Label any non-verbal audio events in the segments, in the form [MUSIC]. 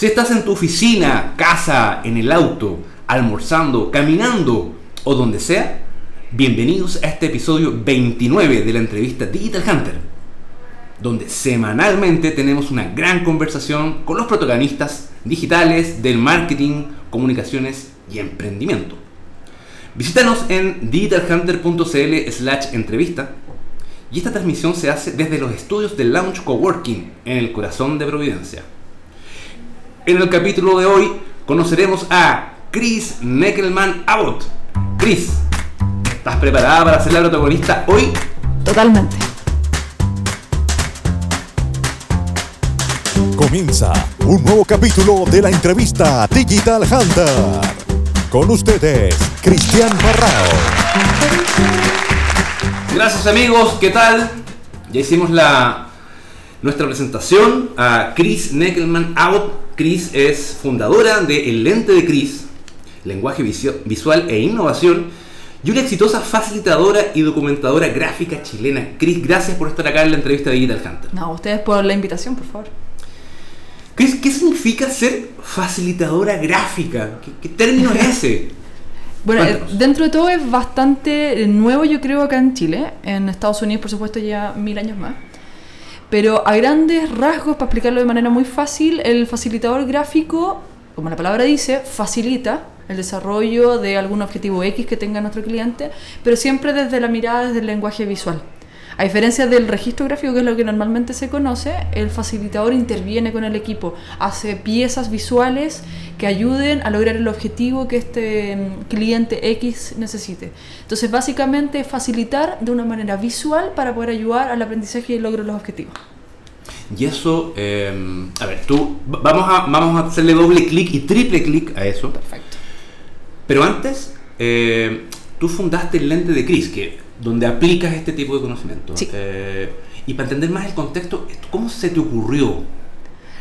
Si estás en tu oficina, casa, en el auto, almorzando, caminando o donde sea, bienvenidos a este episodio 29 de la entrevista Digital Hunter, donde semanalmente tenemos una gran conversación con los protagonistas digitales del marketing, comunicaciones y emprendimiento. Visítanos en digitalhunter.cl slash entrevista y esta transmisión se hace desde los estudios de Launch Coworking en el corazón de Providencia. En el capítulo de hoy conoceremos a Chris Neckelman Abbott. Chris, ¿estás preparada para ser la protagonista hoy? Totalmente. Comienza un nuevo capítulo de la entrevista Digital Hunter. Con ustedes, Cristian Barrao. Gracias amigos, ¿qué tal? Ya hicimos la, nuestra presentación a Chris Neckelman Abbott Cris es fundadora de El Lente de Cris, lenguaje visual e innovación, y una exitosa facilitadora y documentadora gráfica chilena. Cris, gracias por estar acá en la entrevista de Digital Hunter. No, ustedes por la invitación, por favor. Cris, ¿qué significa ser facilitadora gráfica? ¿Qué, término es ese? [LAUGHS] Bueno, eh, dentro de todo es bastante nuevo, yo creo, acá en Chile. En Estados Unidos, por supuesto, ya mil años más. Pero a grandes rasgos, para explicarlo de manera muy fácil, el facilitador gráfico, como la palabra dice, facilita el desarrollo de algún objetivo X que tenga nuestro cliente, pero siempre desde la mirada, desde el lenguaje visual. A diferencia del registro gráfico, que es lo que normalmente se conoce, el facilitador interviene con el equipo, hace piezas visuales que ayuden a lograr el objetivo que este mm, cliente X necesite. Entonces, básicamente, facilitar de una manera visual para poder ayudar al aprendizaje y el logro de los objetivos. Y eso, em, a ver, tú, vamos a, vamos a hacerle doble clic y triple clic a eso. Perfecto. Pero antes, eh, tú fundaste el lente de Cris, que donde aplicas este tipo de conocimiento. Eh, y para entender más el contexto, ¿cómo se te ocurrió?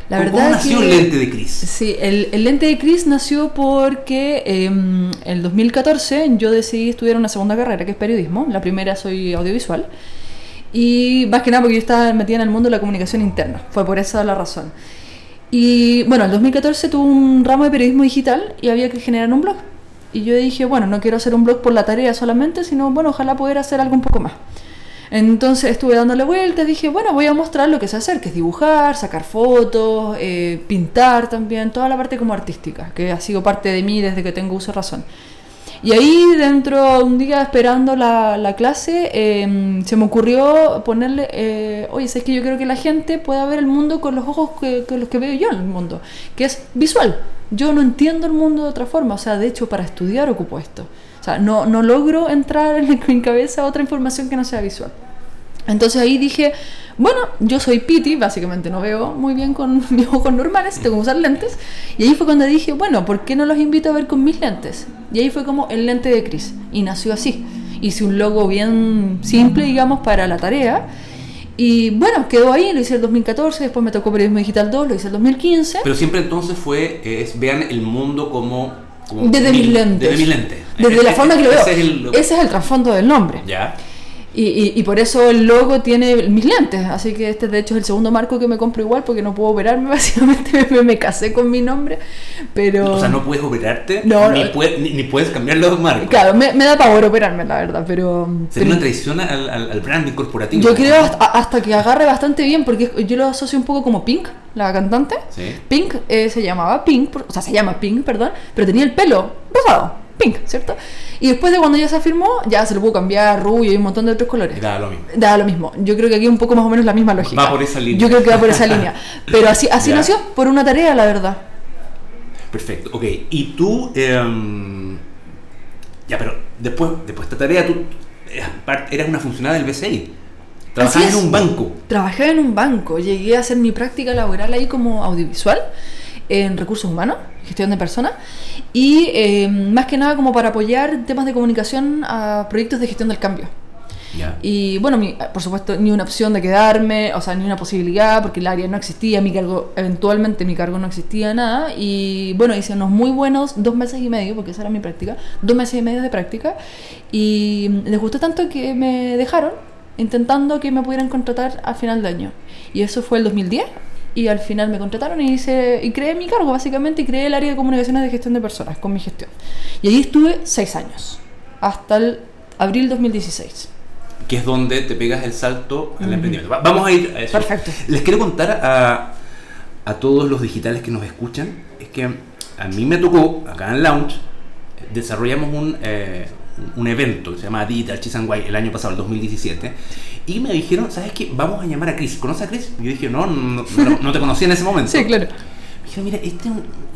La ¿Cómo, verdad nació el lente de Cris? Sí, el, lente de Cris nació porque en el 2014 yo decidí estudiar una segunda carrera, que es periodismo. La primera soy audiovisual. Y más que nada porque yo estaba metida en el mundo de la comunicación interna. Fue por esa la razón. Y bueno, en el 2014 tuve un ramo de periodismo digital y había que generar un blog. Y yo dije, bueno, no quiero hacer un blog por la tarea solamente, sino, bueno, ojalá poder hacer algo un poco más. Entonces estuve dándole vueltas, dije, bueno, voy a mostrar lo que sé hacer, que es dibujar, sacar fotos, eh, pintar también, toda la parte como artística, que ha sido parte de mí desde que tengo uso razón. Y ahí dentro, un día esperando la, la clase, em, se me ocurrió ponerle, eh, oye, es que yo creo que la gente pueda ver el mundo con los ojos que, los que veo yo en el mundo, que es visual. Yo no entiendo el mundo de otra forma, o sea, de hecho para estudiar ocupo esto. O sea, no, no logro entrar en mi cabeza otra información que no sea visual. Entonces ahí dije, bueno, yo soy Piti, básicamente no veo muy bien con [LAUGHS] mis ojos normales, tengo que usar lentes. Y ahí fue cuando dije, bueno, ¿por qué no los invito a ver con mis lentes? Y ahí fue como el lente de Chris. Y nació así. Hice un logo bien simple, digamos, para la tarea. Y bueno, quedó ahí, lo hice el 2014, después me tocó Periodismo Digital 2, lo hice el 2015. Pero siempre entonces fue, es, vean el mundo como... desde mis lentes. Desde mis lentes. Desde la forma que lo veo. Ese es el trasfondo del nombre. Ya. Y, y, por eso el logo tiene mis lentes. Así que este, de hecho, es el segundo marco que me compro igual porque no puedo operarme. [LAUGHS] Básicamente me, me casé con mi nombre. Pero... O sea, no puedes operarte no, ni, ni, puedes cambiar los marcos. Claro, me, me, da pavor operarme, la verdad. pero Sería una traición al, al, branding corporativo. Yo creo hasta, hasta, que agarre bastante bien porque yo lo asocio un poco como Pink, la cantante. ¿Sí? Pink eh, se llamaba Pink, o sea, se llama Pink, perdón, pero tenía el pelo rosado. Pink, ¿cierto? Y después de cuando ya se afirmó, ya se lo pudo cambiar rubio y un montón de otros colores. Da lo mismo. Da lo mismo. Yo creo que aquí un poco más o menos la misma lógica. Va por esa línea. Yo creo que va por esa línea. [LAUGHS] Pero así, así nació, por una tarea, la verdad. Perfecto, ok. Y tú, em, ya, pero después, después de esta tarea, tú eras una funcionaria del BCI. Trabajabas en un banco. Trabajé en un banco. Llegué a hacer mi práctica laboral ahí como audiovisual en recursos humanos, gestión de personas, y eh, más que nada como para apoyar temas de comunicación a proyectos de gestión del cambio. Y bueno, por supuesto, ni una opción de quedarme, o sea, ni una posibilidad, porque el área no existía, mi cargo, eventualmente mi cargo no existía nada. Y bueno, hice unos muy buenos dos meses y medio, porque esa era mi práctica, dos meses y medio de práctica. Y les gustó tanto que me dejaron intentando que me pudieran contratar al final de año. Y eso fue el 2010 y al final me contrataron y, hice, y creé mi cargo, básicamente, y creé el área de comunicaciones de gestión de personas con mi gestión. Y ahí estuve seis años, hasta el abril 2016. Que es donde te pegas el salto al emprendimiento. Va- Vamos a ir a eso. Perfecto. Les quiero contar a, a todos los digitales que nos escuchan, es que a mí me tocó, acá en Lounge, desarrollamos un, eh, un evento que se llama Digital Chisanguay el año pasado, el 2017, y me dijeron, ¿sabes qué? Vamos a llamar a Chris. ¿Conoces a Chris? Y yo dije, no, no, no, no te conocía en ese momento. [LAUGHS] Sí, claro. Me dijeron, mira, este,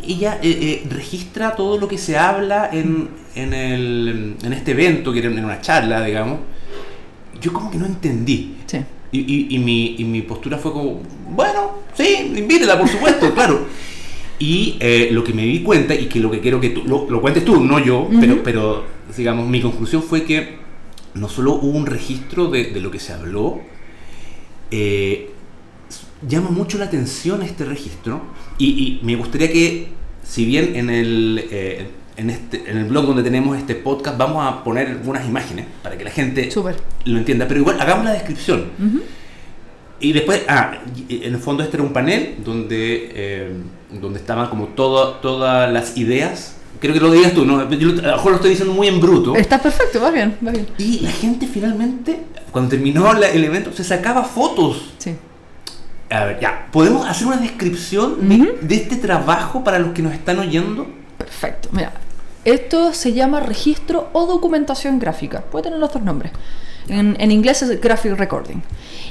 ella eh, eh, registra todo lo que se habla en, en, el, en este evento, que era en una charla, digamos. Yo como que no entendí. Sí. Y, y- y mi, y mi postura fue como, bueno, sí, invítela, por supuesto, claro. [LAUGHS] Y eh, lo que me di cuenta, y que lo que quiero que tú, lo, lo cuentes tú, no yo, pero, pero digamos, mi conclusión fue que no solo hubo un registro de, de lo que se habló, eh, llama mucho la atención este registro, y, y me gustaría que, si bien en el, eh, en, este, en el blog donde tenemos este podcast vamos a poner algunas imágenes para que la gente lo entienda, pero igual hagamos la descripción. Y después, ah, en el fondo este era un panel donde, eh, donde estaban como todo- todas las ideas. Creo que lo digas tú, ¿no? Yo a lo mejor lo estoy diciendo muy en bruto. Está perfecto, va bien, va bien. Y la gente finalmente, cuando terminó la- el evento, se sacaba fotos. Sí. A ver, ya, ¿podemos hacer una descripción de- Ujú. de, este trabajo para los que nos están oyendo? Perfecto. Mira, esto se llama registro o documentación gráfica. Puede tener los dos nombres. En, en inglés es graphic recording.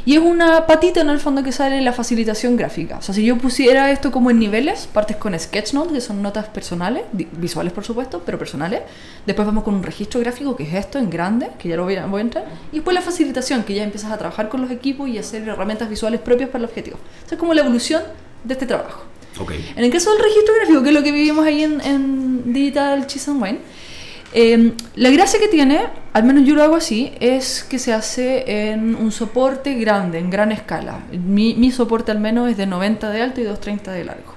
Y es una patita en el fondo que sale la facilitación gráfica. O sea, si yo pusiera esto como en niveles, partes con sketchnote, que son notas personales, visuales por supuesto, pero personales. Después vamos con un registro gráfico, que es esto en grande, que ya lo voy a, voy a entrar. Y después la facilitación, que ya empiezas a trabajar con los equipos y hacer herramientas visuales propias para el objetivo. Esa es como la evolución de este trabajo. Ok. En el caso del registro gráfico, que es lo que vivimos ahí en, en Digital Cheese and Wine, eh, la gracia que tiene, al menos yo lo hago así, es que se hace en un soporte grande, en gran escala. Mi, mi soporte al menos es de 90 de alto y 230 de largo.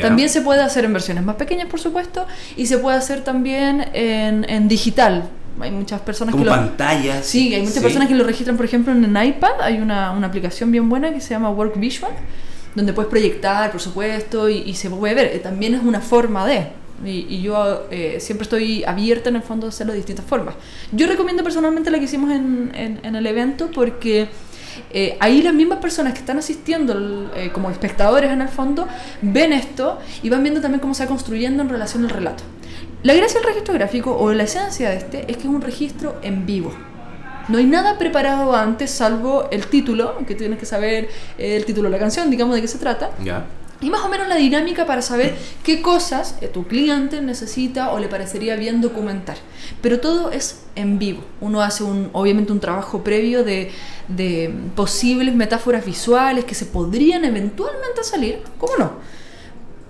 También se puede hacer en versiones más pequeñas, por supuesto, y se puede hacer también en, en digital. Hay muchas personas Como que lo... pantallas. Sí, hay muchas personas que lo registran, por ejemplo, en el iPad. Hay una, una aplicación bien buena que se llama Work Visual, donde puedes proyectar, por supuesto, y, y se puede ver. Eh, También es una forma de. Y, y yo eh, siempre estoy abierta en el fondo a hacerlo de distintas formas. Yo recomiendo personalmente la que hicimos en, en- en el evento porque eh, ahí las mismas personas que están asistiendo eh, como espectadores en el fondo ven esto y van viendo también cómo se va construyendo en relación al relato. La gracia del registro gráfico o la esencia de este es que es un registro en vivo. No hay nada preparado antes salvo el título, que tienes que saber eh, el título de la canción, digamos de qué se trata, Ya. Y más o menos la dinámica para saber qué cosas tu cliente necesita o le parecería bien documentar. Pero todo es en vivo. Uno hace un, obviamente un trabajo previo de, de posibles metáforas visuales que se podrían eventualmente salir, ¿cómo no?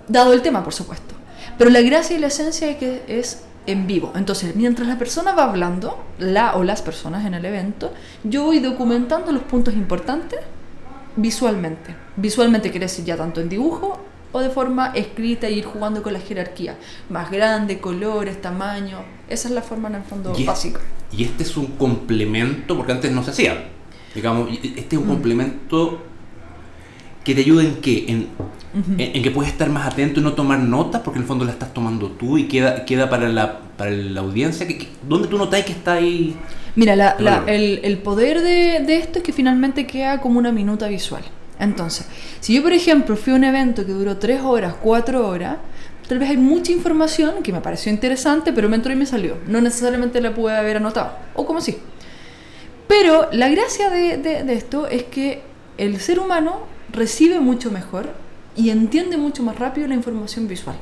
Dado el tema, por supuesto. Pero la gracia y la esencia es que es en vivo. Entonces, mientras la persona va hablando, la o las personas en el evento, yo voy documentando los puntos importantes visualmente. Visualmente quiere decir ya tanto en dibujo o de forma escrita y ir jugando con la jerarquía. Más grande, colores, tamaño. Esa es la forma en el fondo Y es- básica. Y este es un complemento, porque antes no se hacía. Digamos, este es un Mm. complemento que te ayuda en qué? En, en, en que puedes estar más atento y no tomar notas, porque en el fondo la estás tomando tú y queda, queda para, la, para la audiencia. Que, que- ¿Dónde tú notáis que está ahí? Mira, la- el, el poder de, de esto es que finalmente queda como una minuta visual. Entonces, si yo, por ejemplo, fui a un evento que duró tres horas, cuatro horas, tal vez hay mucha información que me pareció interesante, pero me entró y me salió. No necesariamente la pude haber anotado. O como sí. Pero la gracia de, de- de esto es que el ser humano recibe mucho mejor y entiende mucho más rápido la información visual.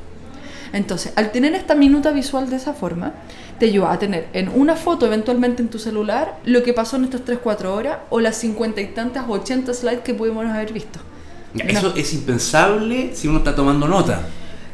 Entonces, al tener esta minuta visual de esa forma, te ayuda a tener en una foto, eventualmente en tu celular, lo que pasó en estas 3-4 horas o las 50 y tantas, 80 slides que pudimos haber visto. Eso es impensable si uno está tomando nota.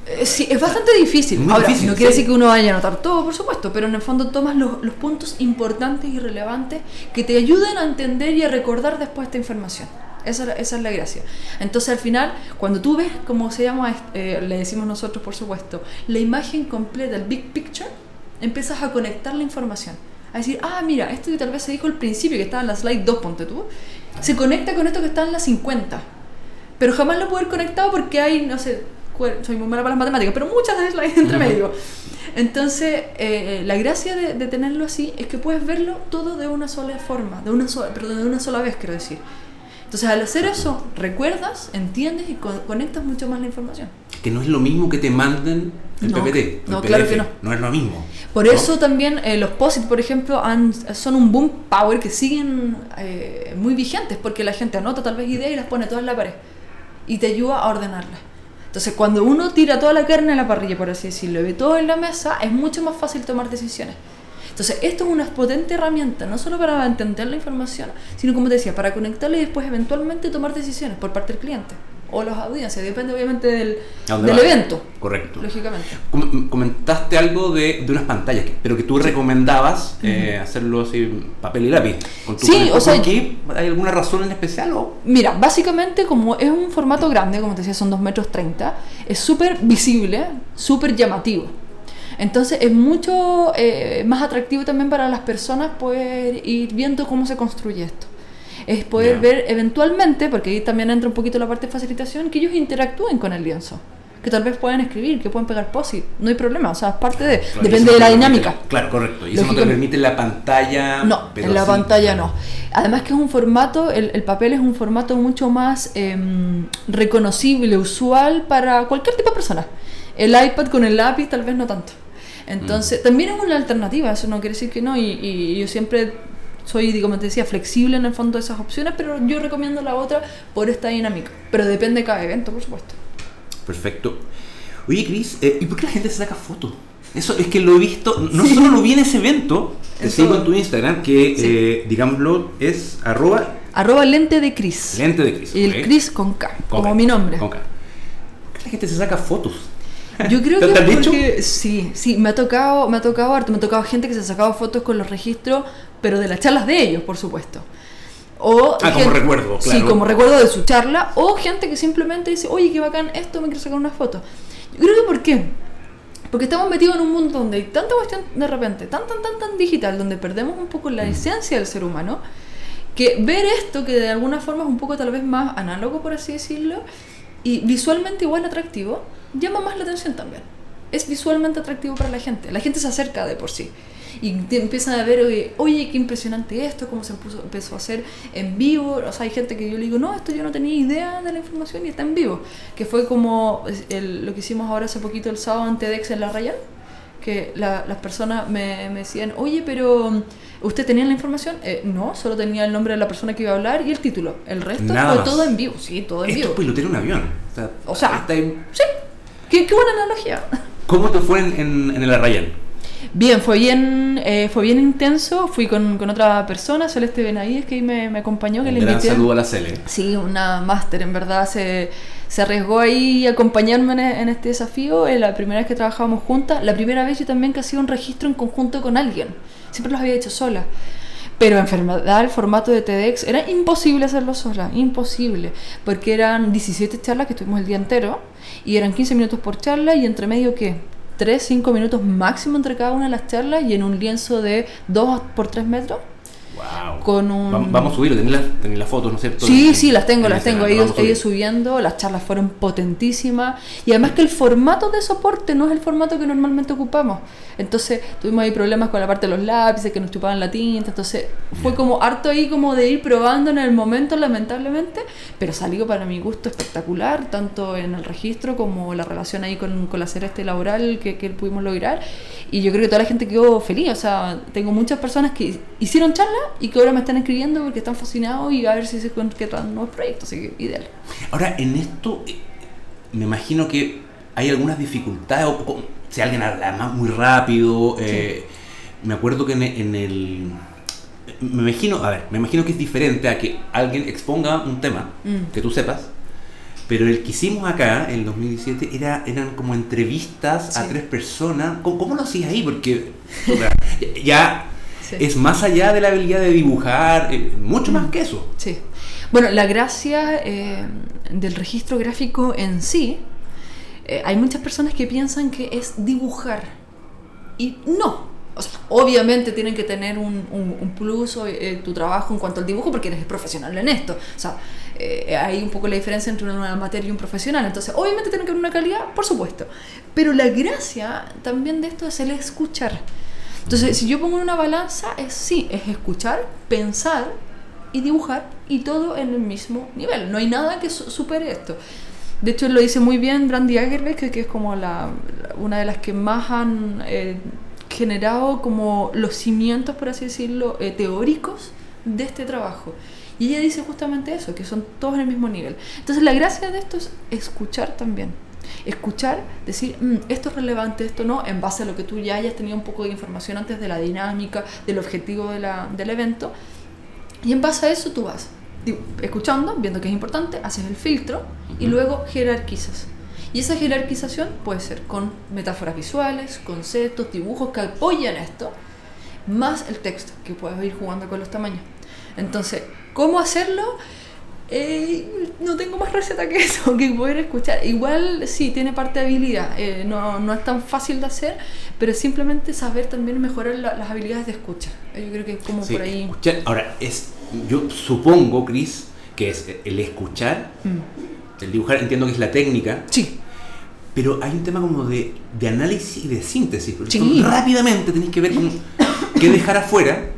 Eh, Sí, es bastante difícil. Muy Ahora, difícil, no quiere sí. decir que uno vaya a anotar todo, por supuesto, pero en el fondo tomas los, los puntos importantes y relevantes que te ayuden a entender y a recordar después esta información. Esa, es la- esa es la gracia. Entonces, al final, cuando tú ves, como se llama, eh, le decimos nosotros, por supuesto, la imagen completa, el big picture, empiezas a conectar la información. A decir, ah, mira, esto que tal vez se dijo al principio, que estaba en la slide 2, ponte tú, se conecta con esto que está en la 50. pero jamás lo puedo ver conectado porque hay, no sé, soy muy mala para las matemáticas, pero muchas veces la hay entre medio. Entonces, eh, la gracia de, de tenerlo así es que puedes verlo todo de una sola forma, de una sola, pero de una sola vez, quiero decir. Entonces, al hacer eso, recuerdas, entiendes y co- conectas mucho más la información. Que no es lo mismo que te manden el No, PPT. no, el claro PDF, que no. No es lo mismo. Por ¿no? eso también eh, los POSIT, por ejemplo, han- son un boom power que siguen eh, muy vigentes porque la gente anota tal vez ideas y las pone todas en la pared y te ayuda a ordenarlas. Entonces, cuando uno tira toda la carne a la parrilla, por así decirlo, y ve todo en la mesa, es mucho más fácil tomar decisiones. Entonces, esto es una potente herramienta, no solo para entender la información, sino como te decía, para conectarla y después eventualmente tomar decisiones por parte del cliente o las audiencias, depende obviamente del, ¿A dónde del evento, Correcto. lógicamente. Com- Comentaste algo de, de unas pantallas, pero que tú recomendabas eh, hacerlo así, papel y lápiz. Con tu Sí, o sea, ¿por qué? ¿Hay alguna razón en especial? O? Mira, básicamente como es un formato grande, como te decía, son 2 metros 30, es súper visible, súper llamativo. Entonces es mucho eh, más atractivo también para las personas poder ir viendo cómo se construye esto. Es poder ver eventualmente, porque ahí también entra un poquito la parte de facilitación, que ellos interactúen con el lienzo. Que tal vez puedan escribir, que puedan pegar posit. No hay problema, o sea, es parte de... Claro, depende de la dinámica. permite- claro, correcto. Y eso no te permite la pantalla. No, pero en la sí. pantalla no. Además que es un formato, el, el papel es un formato mucho más em, reconocible, usual para cualquier tipo de persona. El iPad con el lápiz tal vez no tanto. Entonces, Mm. también es una alternativa, eso no quiere decir que no, y, y yo siempre soy, como te decía, flexible en el fondo de esas opciones, pero yo recomiendo la otra por esta dinámica. Pero depende de cada evento, por supuesto. Perfecto. Oye, Cris, eh, ¿y por qué la gente se saca fotos? Eso es que lo he visto, no solo lo vi en ese evento, te Eso- sigo en tu Instagram, que Sí. eh, digámoslo es arroba Arroba lente de Cris. lente de Cris. Y el ¿ok? Cris con K, Con como K, mi nombre. con K. ¿Por qué la gente se saca fotos? Yo creo ¿Te- que te dicho? sí, sí, me ha tocado, me ha tocado harto, me ha tocado gente que se ha sacado fotos con los registros, pero de las charlas de ellos, por supuesto. O Ah, como recuerdo, Sí, claro. como recuerdo de su charla, o gente que simplemente dice, oye, qué bacán esto, me quiero sacar una foto. Yo creo que ¿por qué? Porque estamos metidos en un mundo donde hay tanta cuestión de repente, tan, tan, tan, tan digital, donde perdemos un poco Mm. la esencia del ser humano, que ver esto, que de alguna forma es un poco tal vez más análogo, por así decirlo, y visualmente igual atractivo, llama más la atención también. Es visualmente atractivo para la gente. La gente se acerca de por sí. Y te empiezan a ver, oye, qué impresionante esto, cómo se empezó a hacer en vivo. O sea, hay gente que yo le digo, no, esto yo no tenía idea de la información y está en vivo. Que fue como lo que hicimos ahora hace poquito el sábado en TEDx en La Rayal. Que la- las personas me, me decían, oye, pero ¿usted tenía la información? Eh, no, solo tenía el nombre de la persona que iba a hablar y el título. El resto Nada fue más. todo en vivo, sí, todo en Esto vivo. es pilotear un avión. O sea, O sea, está en- Sí, qué, qué buena analogía. ¿cómo te fue en, en, en el Arrayán? Bien, fue bien, eh, fue bien intenso. Fui con, con otra persona, Celeste Benavides, que ahí me, me acompañó, que Un le gran invité. saludo a la Cele. Sí, una máster, en verdad se, se arriesgó ahí a acompañarme en, en este desafío. Es la primera vez que trabajábamos juntas. La primera vez yo también que hacía un registro en conjunto con alguien. Siempre los había hecho sola. Pero en verdad el formato de TEDx era imposible hacerlo sola, imposible. Porque eran 17 charlas que tuvimos el día entero y eran 15 minutos por charla y entre medio, ¿qué? 3, 5 minutos máximo entre cada una de las charlas y en un lienzo de 2 por 3 metros. Wow. Con un- Vam- Vamos a subirlo, tenéis las, tenéis las fotos, ¿no es cierto? Sí, sí, las tengo, en las tengo. Ido subir. subiendo, las charlas fueron potentísimas. Y además que el formato de soporte no es el formato que normalmente ocupamos. Entonces tuvimos ahí problemas con la parte de los lápices, que nos chupaban la tinta. Entonces fue como harto ahí como de ir probando en el momento, lamentablemente. Pero salió para mi gusto espectacular, tanto en el registro como la relación ahí con, con la celeste laboral que, que pudimos lograr. Y yo creo que toda la gente quedó feliz. O sea, tengo muchas personas que hicieron charla y que ahora me están escribiendo porque están fascinados y a ver si se concretan nuevos proyectos. Así que ideal. Ahora, en esto, eh, me imagino que hay algunas dificultades, o, o si alguien habla más muy rápido, eh, me acuerdo que en, en el... Me imagino, a ver, me imagino que es diferente a que alguien exponga un tema Mm. que tú sepas, pero el que hicimos acá en el 2017 era, eran como entrevistas a tres personas. ¿Cómo, cómo lo hacías ahí? Porque [LAUGHS] o sea, ya Sí. es más allá de la habilidad de dibujar, eh, mucho más que eso. Sí. Bueno, la gracia eh, del registro gráfico en sí, eh, hay muchas personas que piensan que es dibujar. Y no. O sea, obviamente tienen que tener un, un- un plus tu trabajo en cuanto al dibujo porque eres profesional en esto. O sea, eh, hay un poco la diferencia entre una materia y un profesional. Entonces, obviamente tiene que haber una calidad, por supuesto. Pero la gracia también de esto es el escuchar. Entonces, si yo pongo una balanza, es sí, es escuchar, pensar y dibujar y todo en el mismo nivel. No hay nada que su- supere esto. De hecho, lo dice muy bien Brandy Agerbeck, que, que es como la, una de las que más han eh, generado como los cimientos, por así decirlo, eh, teóricos de este trabajo. Y ella dice justamente eso, que son todos en el mismo nivel. Entonces, la gracia de esto es escuchar también. Escuchar, decir, "Mm, esto es relevante, esto no, en base a lo que tú ya hayas tenido un poco de información antes de la dinámica, del objetivo de la- del evento. Y en base a eso tú vas escuchando, viendo que es importante, haces el filtro y luego jerarquizas. Y esa jerarquización puede ser con metáforas visuales, conceptos, dibujos que apoyan esto, más el texto, que puedes ir jugando con los tamaños. Entonces, ¿cómo hacerlo? Eh, no tengo más receta que [LAUGHS] eso, que poder escuchar. Igual sí, tiene parte de habilidad, eh, no, no es tan fácil de hacer, pero simplemente saber también mejorar la- las habilidades de escucha. Eh, Yo creo que es como Sí, por ahí. escuchar. Ahora, es, yo supongo, Chris, que es el escuchar, Mm. el dibujar, entiendo que es la técnica, Sí, pero hay un tema como de, de análisis y de síntesis. porque Sí. tú rápidamente tenés que ver [COUGHS] qué dejar afuera.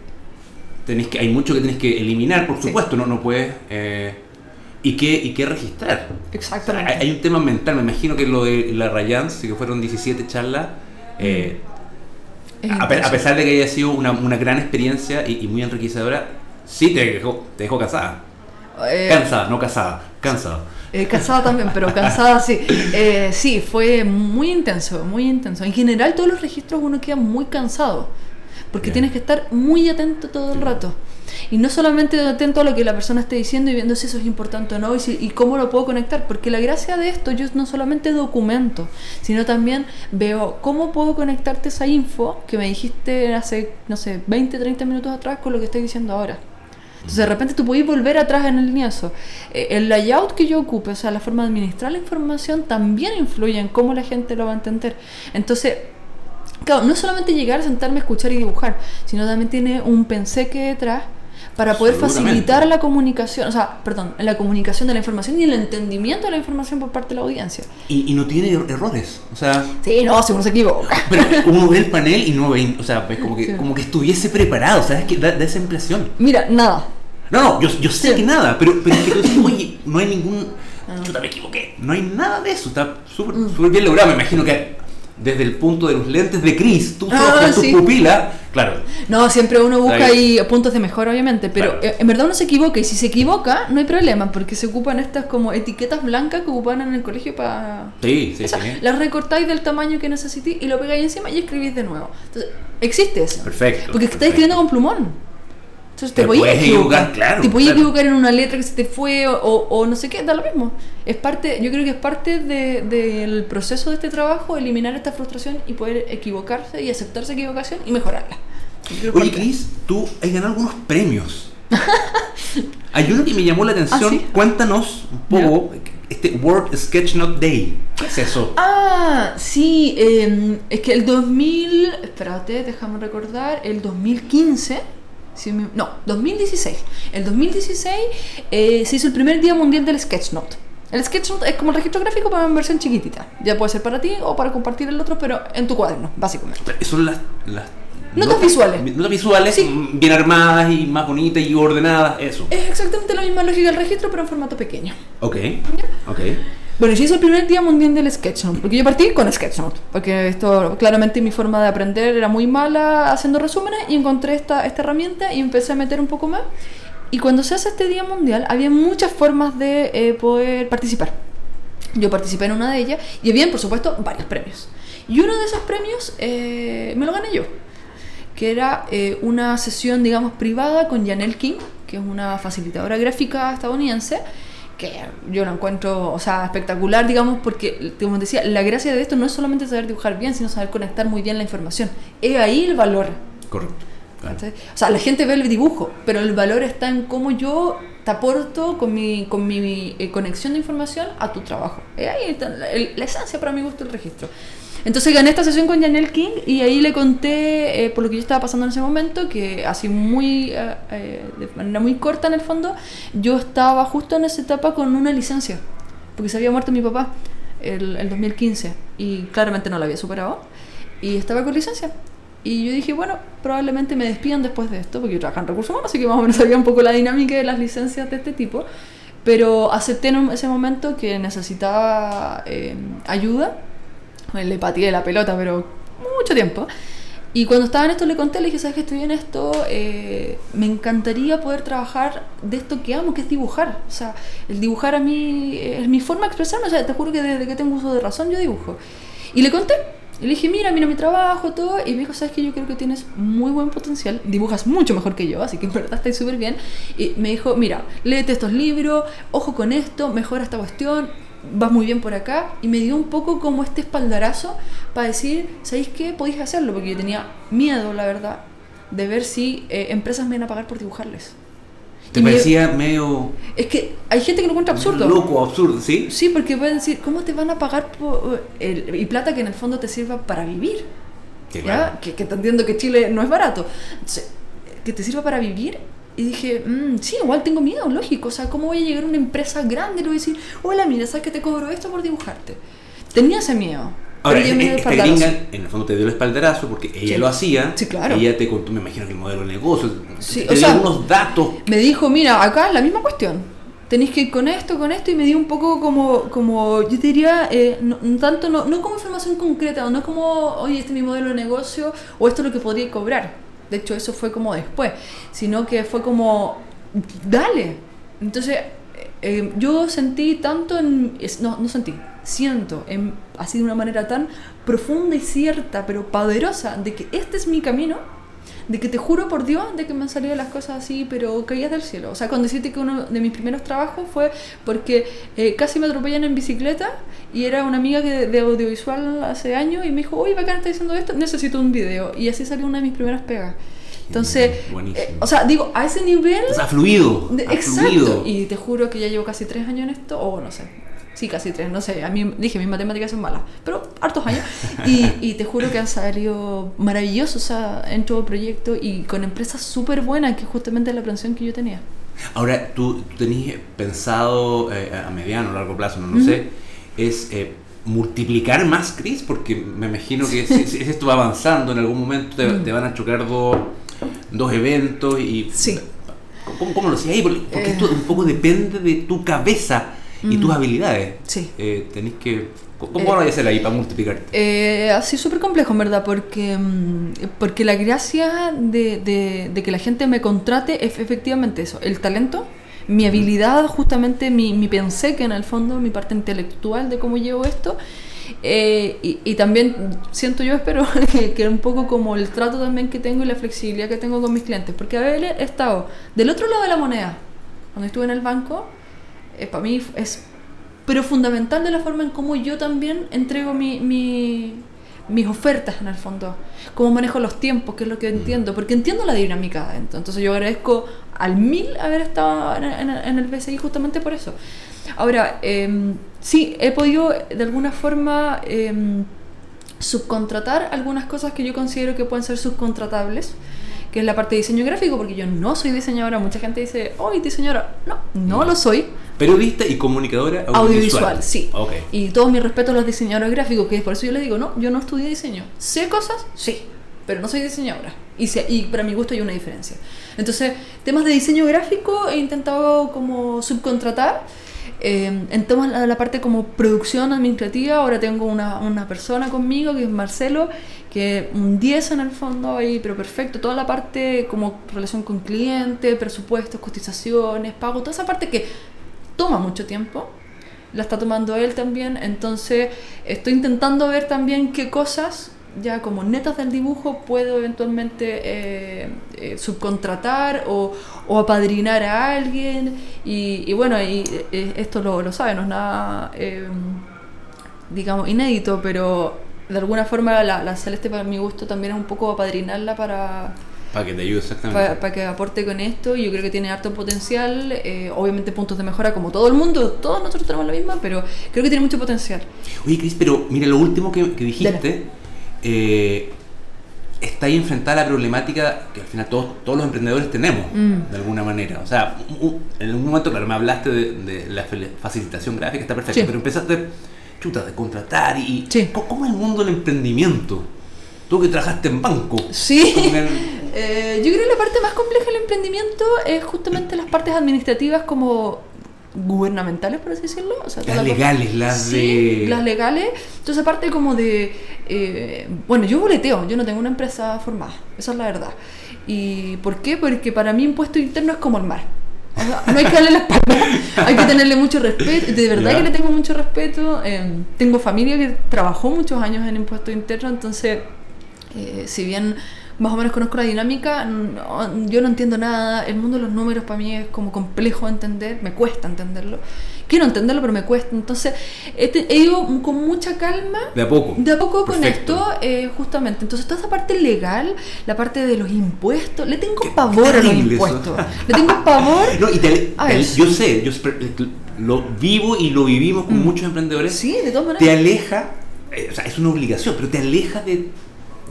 Tenés que, hay mucho que tenés que eliminar, por Sí. supuesto, no, no puedes. eh, y, qué, y qué registrar. exactamente. Hay, hay un tema mental, me imagino que lo de la Rayance, que fueron 17 charlas, eh, a, pesar de que haya sido una, una gran experiencia y, y muy enriquecedora, sí te dejó, te dejó casada. Eh, Cansada, no casada, cansada. Eh, cansada también, pero cansada sí. Eh, sí, fue muy intenso, muy intenso. En general, todos los registros uno queda muy cansado, porque Bien. tienes que estar muy atento todo el rato. Y no solamente atento a lo que la persona esté diciendo y viendo si eso es importante o no y, cómo lo puedo conectar, porque la gracia de esto yo no solamente documento, sino también veo cómo puedo conectarte esa info que me dijiste hace, no sé, 20, 30 minutos atrás con lo que estoy diciendo ahora. Entonces de repente tú podés volver atrás en el lienzo. Eh, El layout que yo ocupe, o sea, la forma de administrar la información también influye en cómo la gente lo va a entender. Entonces, claro, no solamente llegar, sentarme, escuchar y dibujar, sino también tiene un penseque detrás para poder facilitar la comunicación, o sea, perdón, la comunicación de la información y el entendimiento de la información por parte de la audiencia. Y, y no tiene er- errores. O sea, Sí, no, si uno se equivoca. pero uno ve el panel y no ve, o sea, ves como que, Sí. como que estuviese preparado, ¿sabes? Que da, da esa impresión. Mira, nada. No, no, yo, yo sé Sí. que nada, pero, pero es que tú dices, oye, no hay ningún. Ah. Yo me equivoqué. No hay nada de eso, está súper Mm. súper bien logrado. Me imagino que desde el punto de los lentes de Chris, tú Ah, tu sí. pupila, claro. No, siempre uno busca ahí puntos de mejora, obviamente, pero Claro. eh, en verdad uno se equivoca y si se equivoca no hay problema porque se ocupan estas como etiquetas blancas que ocupan en el colegio para... Sí, sí, o sea, sí. las recortáis del tamaño que necesitéis y lo pegáis encima y escribís de nuevo. Entonces, existe eso. Perfecto. Porque estáis perfecto. escribiendo con plumón. Entonces te, Te puedes equivocar. equivocar, claro, Te podías claro. equivocar en una letra que se te fue o, o- no sé qué, da lo mismo. Es parte, yo creo que es parte de- del proceso de este trabajo eliminar esta frustración y poder equivocarse y aceptar esa equivocación y mejorarla. Oye, Chris, tú has ganado algunos premios. Hay uno que me llamó la atención. ¿Ah, sí? Cuéntanos un poco. Este World Sketch Note Day. ¿Qué es eso? Ah, sí, eh, es que el 2000, espérate, déjame recordar, el 2015, si me- no, 2016, el 2016 eh, se hizo el primer Día Mundial del Sketchnote. El Sketchnote es como el registro gráfico, pero en versión chiquitita. Ya puede ser para ti o para compartir el otro, pero en tu cuaderno, básicamente. Son las, las Notas visuales. Notas visuales, Sí. bien armadas y más bonitas y ordenadas. Eso. Es exactamente la misma lógica del registro, pero en formato pequeño. Ok. Ok. Bueno, yo hice el primer día mundial del Sketchnote, porque yo partí con Sketchnote, porque esto claramente mi forma de aprender era muy mala haciendo resúmenes y encontré esta, esta herramienta y empecé a meter un poco más. Y cuando se hace este día mundial, había muchas formas de eh, poder participar. Yo participé en una de ellas y habían, por supuesto, varios premios. Y uno de esos premios eh, me lo gané yo, que era eh, una sesión, digamos, privada con Janelle King, que es una facilitadora gráfica estadounidense, que yo lo encuentro, o sea, espectacular, digamos, porque, como decía, la gracia de esto no es solamente saber dibujar bien, sino saber conectar muy bien la información. Es ahí el valor. Correcto. Claro. O sea, la gente ve el dibujo, pero el valor está en cómo yo te aporto con mi, con mi eh, conexión de información a tu trabajo. Eh, ahí está la, el- la esencia para mi gusto del registro. Entonces gané esta sesión con Janelle King y ahí le conté eh, por lo que yo estaba pasando en ese momento, que así muy, eh, eh, de manera muy corta en el fondo, yo estaba justo en esa etapa con una licencia, porque se había muerto mi papá el, el 2015 y claramente no la había superado y estaba con licencia. Y yo dije, bueno, probablemente me despidan después de esto, porque yo trabajo en recursos humanos, así que más o menos [LAUGHS] sabía un poco la dinámica de las licencias de este tipo. Pero acepté en ese momento que necesitaba eh, ayuda. Le pateé la pelota, pero mucho tiempo. Y cuando estaba en esto le conté, le dije, ¿sabes que estoy en esto? Eh, me encantaría poder trabajar de esto que amo, que es dibujar. O sea, el dibujar a mí es mi forma de expresarme. O sea, te juro que desde que tengo uso de razón yo dibujo. Y le conté. Y le dije, mira, mira mi trabajo, todo. Y me dijo, ¿sabes que Yo creo que tienes muy buen potencial. Dibujas mucho mejor que yo, así que en verdad estás súper bien. Y me dijo, mira, léete estos libros, ojo con esto, mejora esta cuestión, vas muy bien por acá. Y me dio un poco como este espaldarazo para decir, ¿sabéis qué? Podéis hacerlo, porque yo tenía miedo, la verdad, de ver si eh, empresas me iban a pagar por dibujarles. ¿Te Y me- parecía medio Es que hay gente que lo encuentra absurdo. loco, absurdo, sí? Sí, porque pueden decir, ¿cómo te van a pagar por el- y plata que en el fondo te sirva para vivir? Sí, ¿ya? claro. Que, que te entiendo que Chile no es barato. Entonces, que te sirva para vivir. Y dije, "Mm, sí, igual tengo miedo, lógico. O sea, ¿cómo voy a llegar a una empresa grande y le voy a decir, hola, mira, ¿sabes que te cobro esto por dibujarte? Tenía ese miedo. Ahora, Pero ella me dio el esta gringa en el fondo te dio el espaldarazo porque ella Sí. lo hacía. Sí, claro. Ella te contó, me imagino que el modelo de negocio. Sí, te o dio sea, algunos datos. Me dijo, mira, acá la misma cuestión. Tenéis que ir con esto, con esto, y me dio un poco como, como yo te diría, eh, no, no tanto, no, no como información concreta, no como, oye, este es mi modelo de negocio, o esto es lo que podría cobrar. De hecho, eso fue como después, sino que fue como, dale. Entonces, eh, eh, yo sentí tanto en, no, no sentí, siento, en, así de una manera tan profunda y cierta, pero poderosa, de que este es mi camino, de que te juro por Dios de que me han salido las cosas así, pero caídas del cielo. O sea, con decirte que uno de mis primeros trabajos fue porque eh, casi me atropellan en bicicleta y era una amiga que de audiovisual hace años y me dijo, oye, bacán, está diciendo esto, necesito un video. Y así salió una de mis primeras pegas. Entonces, eh, o sea, digo, a ese nivel... O sea, fluido. de- ha exacto. fluido. Y te juro que ya llevo casi tres años en esto, o no sé. Sí, casi tres, no sé. A mí dije, mis matemáticas son malas, pero hartos años. Y, y te juro que han salido maravillosos, o sea, en todo el proyecto y con empresas súper buenas, que es justamente la aprensión que yo tenía. Ahora, tú, tú tenías pensado eh, a mediano o largo plazo, no lo sé, es eh, multiplicar más, Chris, porque me imagino que si, si esto va avanzando, en algún momento te, te van a chocar dos, dos eventos y... Sí. ¿Cómo, cómo lo hacías ahí? Porque, porque Eh. esto un poco depende de tu cabeza y tus habilidades. Sí. Eh, tenés que... ¿Cómo Eh, van a hacer ahí para multiplicarte? Eh, así súper complejo, en verdad, porque, mm, porque la gracia de, de- de que la gente me contrate es efectivamente eso, el talento, mi habilidad, justamente mi, mi pensé que en el fondo, mi parte intelectual de cómo llevo esto, eh, y, y también siento yo, [LAUGHS] espero, que, que un poco como el trato también que tengo y la flexibilidad que tengo con mis clientes, porque a ver, he estado del otro lado de la moneda, cuando estuve en el banco, eh, para mí es pero fundamental de la forma en cómo yo también entrego mi, mi- mis ofertas en el fondo, cómo manejo los tiempos, que es lo que entiendo, porque entiendo la dinámica adentro. Entonces yo agradezco al mil haber estado en, en- en el BCI justamente por eso. Ahora, em, sí, he podido de alguna forma em, subcontratar algunas cosas que yo considero que pueden ser subcontratables, que es la parte de diseño gráfico, porque yo no soy diseñadora. Mucha gente dice, hoy diseñadora. No, no lo soy. Periodista y comunicadora audiovisual. Audiovisual, sí. Ok. Y todos mis respetos a los diseñadores gráficos, que por eso yo les digo, no, yo no estudié diseño. ¿Sé cosas? Sí, pero no soy diseñadora. Y, se- y para mi gusto hay una diferencia. Entonces, temas de diseño gráfico he intentado como subcontratar. Eh, en temas de la parte como producción administrativa, ahora tengo una, una persona conmigo que es Marcelo, que un 10 en el fondo ahí, pero perfecto. Toda la parte como relación con cliente, presupuestos, cotizaciones, pago, toda esa parte que toma mucho tiempo, la está tomando él también, entonces estoy intentando ver también qué cosas, ya como netas del dibujo, puedo eventualmente eh, eh, subcontratar o, o apadrinar a alguien, y, bueno, eh, esto lo, lo sabe, no es nada, digamos, inédito, pero de alguna forma la, la Celeste para mi gusto también es un poco apadrinarla para Para que te ayude exactamente. para que aporte con esto yo creo que tiene harto potencial, eh, obviamente puntos de mejora como todo el mundo, todos nosotros tenemos la misma, pero creo que tiene mucho potencial. Oye, Cris, pero mira, lo último que, que dijiste, eh, está ahí enfrentada a la problemática que al final todos, todos los emprendedores tenemos, Mm. de alguna manera. O sea, en un momento, claro, me hablaste de, de la facilitación gráfica, está perfecto, Sí. pero empezaste, chuta, de contratar y... Sí. ¿Cómo, cómo es el mundo del emprendimiento? Tú que trabajaste en banco. Sí. Con el- Eh, yo creo que la parte más compleja del emprendimiento es justamente las partes administrativas como gubernamentales, por así decirlo. O sea, Las la- legales, las Sí, de... las legales. Entonces, aparte como de... eh, bueno, yo boleteo, yo no tengo una empresa formada, esa es la verdad. ¿Y por qué? Porque para mí impuesto interno es como el mar. O sea, no hay que darle la espalda, [LAUGHS] hay que tenerle mucho respeto, de verdad Ya. que le tengo mucho respeto. eh, tengo familia que trabajó muchos años en impuesto interno, entonces, eh, si bien más o menos conozco la dinámica, no- yo no entiendo nada, el mundo de los números para mí es como complejo de entender, me cuesta entenderlo. Quiero entenderlo, pero me cuesta. Entonces, he, te- he ido con mucha calma De a poco. de a poco con esto, eh, justamente. Entonces, toda esa parte legal, la parte de los impuestos, le tengo pavor a los terrible eso. impuestos. Le tengo pavor. [LAUGHS] No, y te- a te- yo sé, yo espe- lo vivo y lo vivimos con Mm. muchos emprendedores. Sí, de todas maneras. te aleja, eh, o sea, es una obligación, pero te aleja de,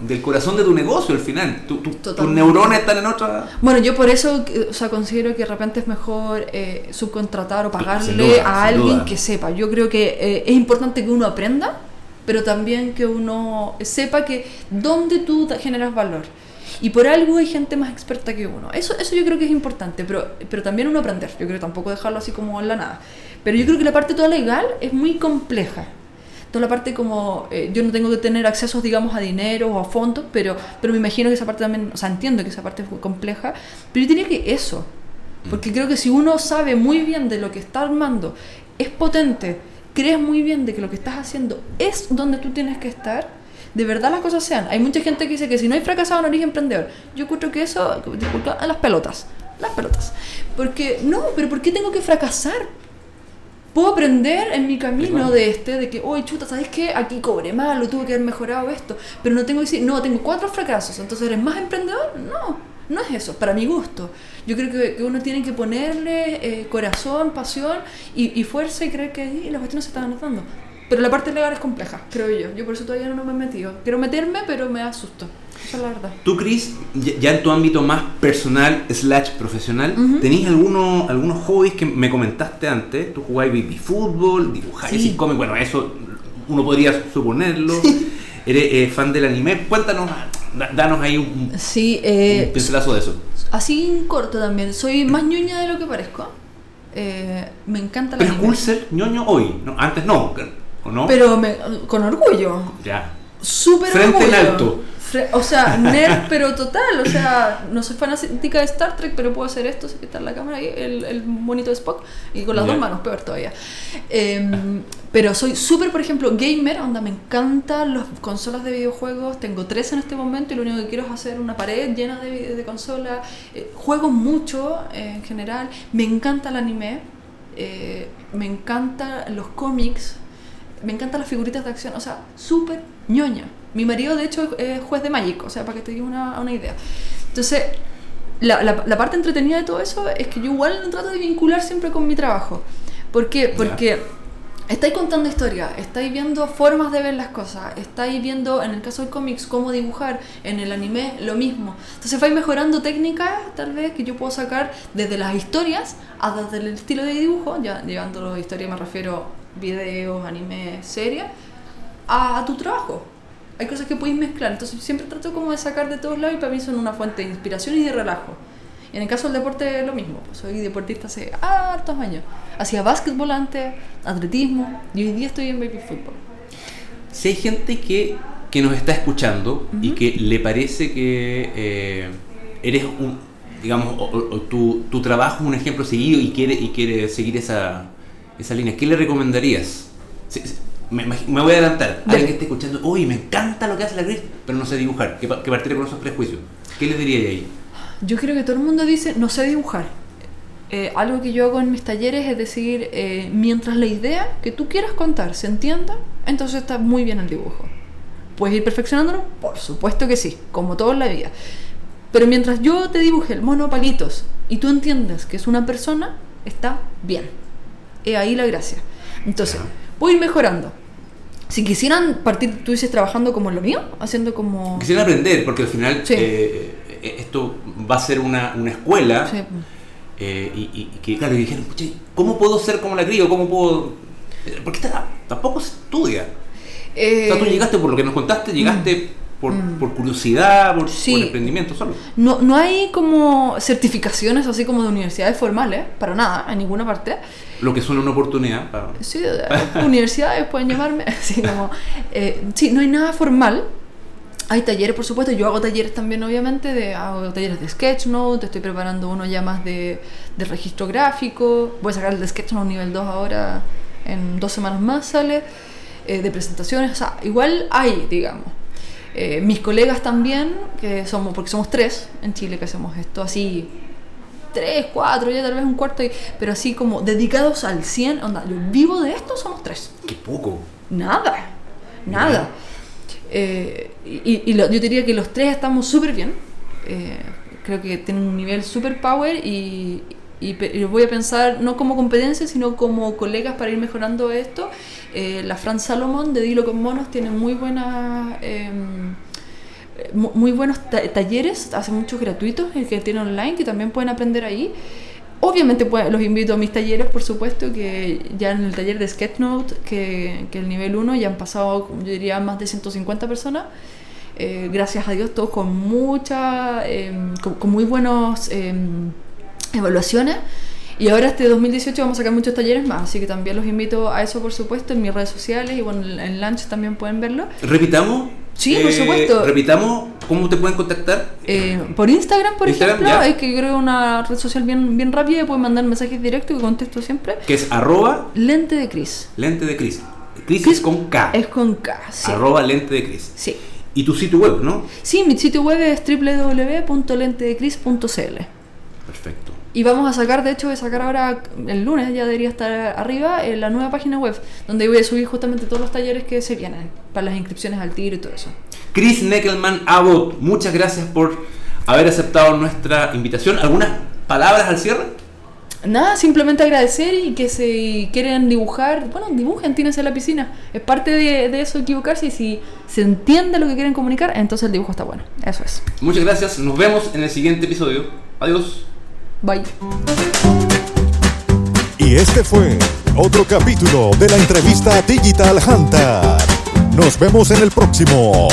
del corazón de tu negocio al final. Tu- tu- tus neuronas están en otra. Bueno, yo por eso o sea, considero que de repente es mejor eh, subcontratar o pagarle duda, a alguien que sepa. Yo creo que eh, es importante que uno aprenda, pero también que uno sepa que dónde tú generas valor. Y por algo hay gente más experta que uno. Eso, eso yo creo que es importante, pero, pero también uno aprender. Yo creo que tampoco dejarlo así como en la nada. Pero yo creo que la parte toda legal es muy compleja. Toda la parte como, eh, yo no tengo que tener accesos, digamos, a dinero o a fondos, pero, pero me imagino que esa parte también, o sea, entiendo que esa parte es muy compleja, pero yo diría que eso, porque creo que si uno sabe muy bien de lo que está armando, es potente, crees muy bien de que lo que estás haciendo es donde tú tienes que estar, de verdad las cosas sean. Hay mucha gente que dice que si no hay fracasado no eres emprendedor. Yo encuentro que eso, disculpa, a las pelotas, las pelotas. Porque, no, pero ¿por qué tengo que fracasar? Puedo aprender en mi camino de este, de que, oye, chuta, ¿sabes qué? Aquí cobré mal, o tuve que haber mejorado esto. Pero no tengo que decir, no, tengo cuatro fracasos, entonces eres más emprendedor. No, no es eso, para mi gusto. Yo creo que, que uno tiene que ponerle eh, corazón, pasión y, y fuerza y creer que ahí las cuestiones se están anotando. Pero la parte legal es compleja, creo yo. Yo por eso todavía no me he metido. Quiero meterme, pero me asusto. Esa es la verdad. Tú, Chris, ya en tu ámbito más personal slash profesional, Ujú. ¿tenéis algunos, algunos hobbies que me comentaste antes? Tú jugabas baby fútbol, dibujáis, Sí. sí. cómic, bueno, eso uno podría suponerlo. Eres eh, fan del anime. Cuéntanos, da- danos ahí un, un Sí, eh, pincelazo de eso. así en corto también. Soy más ñoña de lo que parezco. Eh, me encanta la Pero es cool ser ñoño hoy, ¿no? Antes no, ¿o no? Pero me- con orgullo. Ya. Súper Frente en orgullo. alto. O sea, nerd, pero total. O sea, no soy fanática de Star Trek, pero puedo hacer esto, si está en la cámara ahí, el, el monito de Spock, y con las dos manos, peor todavía. Em, pero soy súper, por ejemplo, gamer, onda, me encantan las consolas de videojuegos. Tengo tres en este momento y lo único que quiero es hacer una pared llena de, de consolas. Eh, juego mucho eh, en general. Me encanta el anime. eh, me encantan los cómics. Me encantan las figuritas de acción. O sea, súper ñoña. Mi marido, de hecho, es juez de Magic. O sea, para que te diga una, una idea. Entonces, la, la, la parte entretenida de todo eso es que yo igual trato de vincular siempre con mi trabajo. ¿Por qué? Porque estáis contando historias, estáis viendo formas de ver las cosas, estáis viendo, en el caso del cómics, cómo dibujar, en el anime lo mismo. Entonces vais mejorando técnicas, tal vez, que yo puedo sacar desde las historias a desde el estilo de dibujo, ya llevando historia me refiero videos, anime, series, a, a tu trabajo. Hay cosas que podéis mezclar, entonces siempre trato como de sacar de todos lados y para mí son una fuente de inspiración y de relajo. Y en el caso del deporte es lo mismo, pues soy deportista hace hartos años. Hacía básquetbol antes, atletismo y hoy día estoy en baby fútbol. Si hay gente que, que nos está escuchando y que le parece que eh, eres un, digamos, o, o- o tu, tu trabajo es un ejemplo seguido y quiere, y quiere seguir esa, esa línea, ¿qué le recomendarías? Me, me voy a adelantar. Alguien que esté escuchando, oye, me encanta lo que hace la Gris, pero no sé dibujar, que, que partiera con esos prejuicios. ¿Qué le diría ahí? Yo creo que todo el mundo dice, no sé dibujar. Eh, algo que yo hago en mis talleres es decir, eh, mientras la idea que tú quieras contar se entienda, entonces está muy bien el dibujo. ¿Puedes ir perfeccionándolo? Por supuesto que sí, como todo en la vida. Pero mientras yo te dibuje el mono palitos y tú entiendes que es una persona, está bien. Es ahí la gracia. Entonces, voy a ir mejorando. Si quisieran partir, tú dices, trabajando como lo mío, haciendo como... Quisiera aprender, porque al final Sí. eh, eh, esto va a ser una, una escuela. Sí. eh, y, y- y que, claro, y dijeron, "Pucha, ¿cómo puedo ser como la crío? ¿Cómo puedo...? eh, Porque esta- tampoco se estudia. Eh, o sea, tú llegaste, por lo que nos contaste, llegaste por, Mm. por curiosidad, por, Sí. por emprendimiento solo. No, no hay como certificaciones así como de universidades formales, para nada, en ninguna parte. Lo que suena una oportunidad. para- Sí, de- [LAUGHS] universidades pueden llamarme. [LAUGHS] Así como, eh, sí, no hay nada formal. Hay talleres, por supuesto. Yo hago talleres también, obviamente. De, hago talleres de Sketchnote. Estoy preparando uno ya más de, de registro gráfico. Voy a sacar el de Sketchnote nivel 2 ahora. En dos semanas más sale. eh, de presentaciones. O sea, igual hay, digamos. Eh, mis colegas también, que somos, porque somos tres en Chile que hacemos esto así tres, cuatro, ya tal vez un cuarto, y- pero así como dedicados al 100, onda, yo vivo de esto, somos tres. Qué poco. Nada, nada. Eh, y y lo- yo diría que los tres estamos súper bien. Eh, creo que tienen un nivel super power y, y y voy a pensar no como competencia, sino como colegas para ir mejorando esto. Eh, la Fran Salomón de Dilo con Monos tiene muy buenas... em, mu- muy buenos ta- talleres, hace muchos gratuitos, el que tiene online, que también pueden aprender ahí. Obviamente pues, los invito a mis talleres, por supuesto, que ya en el taller de Sketchnote, que, que el nivel 1 ya han pasado, yo diría, más de 150 personas. Eh, gracias a Dios, todos con mucha, em, con, con muy buenos em, evaluaciones. Y ahora este 2018 vamos a sacar muchos talleres más, así que también los invito a eso, por supuesto, en mis redes sociales y bueno, en- Lunch también pueden verlo. Repitamos. Sí, por supuesto. Repitamos cómo te pueden contactar. Eh, por Instagram, por Instagram, ejemplo, ya. es que creo una red social bien, bien rápida y pueden mandar mensajes directos que contesto siempre. Que es arroba Lente de Cris. lente de Cris. Cris es con K. Es con K, sí. Arroba lente de Cris. Sí. Y tu sitio web, ¿no? Sí, mi sitio web es www.lentedecris.cl Perfecto. Y vamos a sacar, de hecho, voy a sacar ahora, el lunes ya debería estar arriba, en la nueva página web, donde voy a subir justamente todos los talleres que se vienen, para las inscripciones al tiro y todo eso. Chris Neckelman Abbott, muchas gracias por haber aceptado nuestra invitación. ¿Algunas palabras al cierre? Nada, simplemente agradecer y que si quieren dibujar, bueno, dibujen, tírense a la piscina. Es parte de, de eso equivocarse y si se entiende lo que quieren comunicar, entonces el dibujo está bueno. Eso es. Muchas gracias. Nos vemos en el siguiente episodio. Adiós. Bye. Y este fue otro capítulo de la entrevista Digital Hunter. Nos vemos en el próximo.